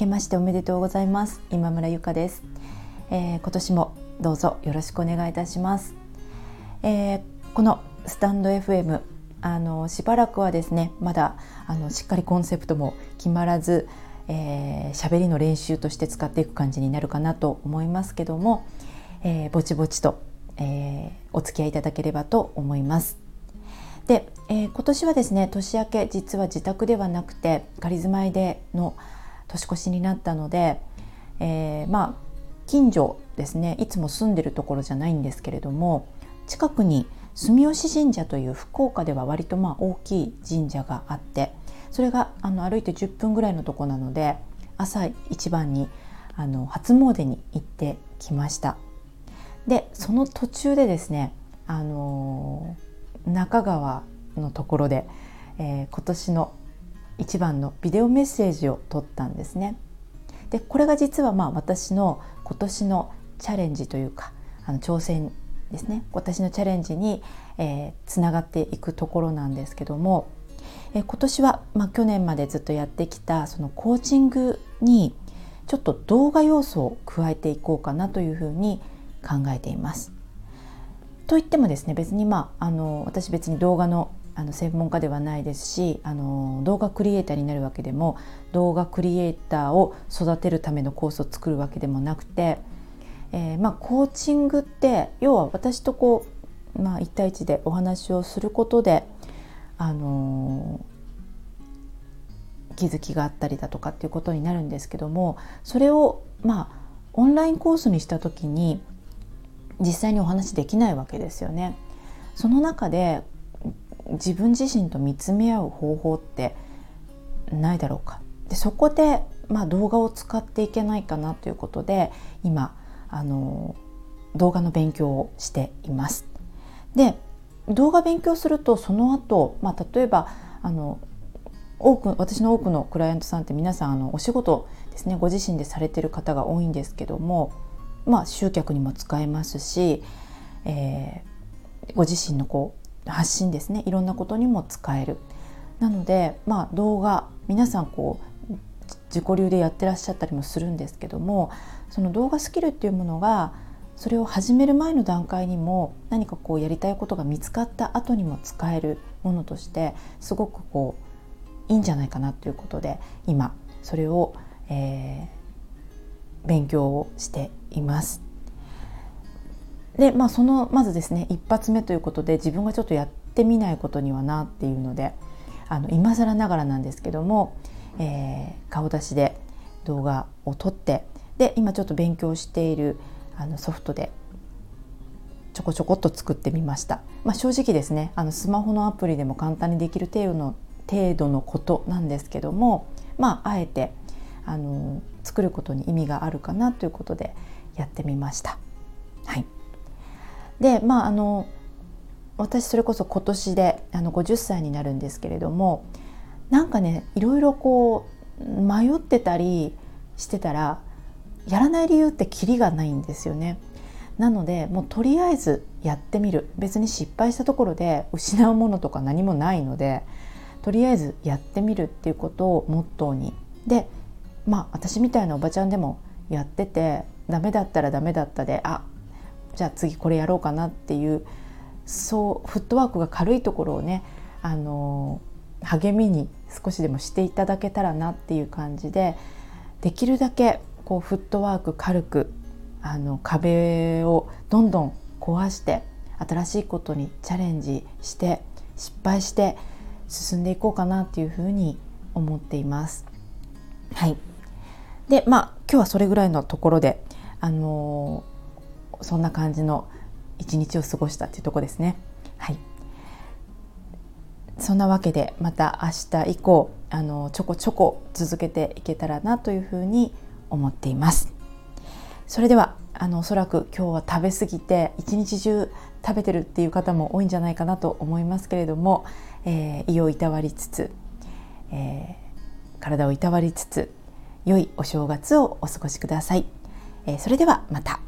けましておめでとうございます。今村ゆかです、えー、今年もどうぞよろしくお願いいたします、えー、このスタンド FM あのしばらくはですねまだあのしっかりコンセプトも決まらず喋、えー、りの練習として使っていく感じになるかなと思いますけども、えー、ぼちぼちと、えー、お付き合いいただければと思います。で、えー、今年はですね年明け実は自宅ではなくて仮住まいでの年越しになったので、えー、まあ近所ですね。いつも住んでるところじゃないんですけれども近くに住吉神社という福岡では割とまあ大きい神社があってそれがあの歩いて10分ぐらいのとこなので朝一番にあの初詣に行ってきました。でその途中でですねあの中川のところで、えー、今年の一番のビデオメッセージを撮ったんですねでこれが実はまあ私の今年のチャレンジというかあの挑戦ですね私のチャレンジに、えー、つながっていくところなんですけども、えー、今年は、まあ、去年までずっとやってきたそのコーチングにちょっと動画要素を加えていこうかなというふうに考えています。といってもですね別にまああの私別に動画のあの専門家ではないですしあの動画クリエイターになるわけでも動画クリエイターを育てるためのコースを作るわけでもなくてえー、まあ、コーチングって要は私とこう、まあ、1対1でお話をすることで、あのー、気づきがあったりだとかっていうことになるんですけどもそれをまあオンラインコースにした時に実際にお話できないわけですよね。その中で自分自身と見つめ合う方法ってないだろうかでそこで、まあ、動画を使っていけないかなということで今あの動画の勉強をしています。で動画勉強するとその後、まあ、例えばあの多く私の多くのクライアントさんって皆さんあのお仕事ですねご自身でされてる方が多いんですけども、まあ、集客にも使えますし、えー、ご自身のこう発信ですねいろんなことにも使える。なので、まあ、動画皆さんこう自己流でやってらっしゃったりもするんですけどもその動画スキルっていうものがそれを始める前の段階にも何かこうやりたいことが見つかった後にも使えるものとしてすごくこういいんじゃないかなということで今それを、えー、勉強をしています。でまあそのまずですね一発目ということで自分がちょっとやってみないことにはなっていうのであの今更ながらなんですけども、えー、顔出しで動画を撮ってで今ちょっと勉強しているあのソフトでちょこちょこっと作ってみました、まあ、正直ですねあのスマホのアプリでも簡単にできる程度の程度のことなんですけどもまああえてあの作ることに意味があるかなということでやってみました。はい、でまああの私それこそ今年であの50歳になるんですけれどもなんかねいろいろこう迷ってたりしてたらやらない理由ってキリがないんですよね。なのでもうとりあえずやってみる別に失敗したところで失うものとか何もないのでとりあえずやってみるっていうことをモットーにでまあ私みたいなおばちゃんでもやっててダメだったらダメだったであじゃあ次これやろうかなっていうそうフットワークが軽いところをねあの励みに少しでもしていただけたらなっていう感じでできるだけこうフットワーク軽くあの壁をどんどん壊して新しいことにチャレンジして失敗して進んでいこうかなっていうふうに思っています。はい、でまあ今日はそれぐらいのところで、あのー、そんな感じの一日を過ごしたっていうとこですね。はいそんなわけでまた明日以降あのちょこちょこ続けていけたらなというふうに思っていますそれではあのおそらく今日は食べ過ぎて一日中食べてるっていう方も多いんじゃないかなと思いますけれども、えー、胃をいたわりつつ、えー、体をいたわりつつ良いお正月をお過ごしください、えー、それではまた。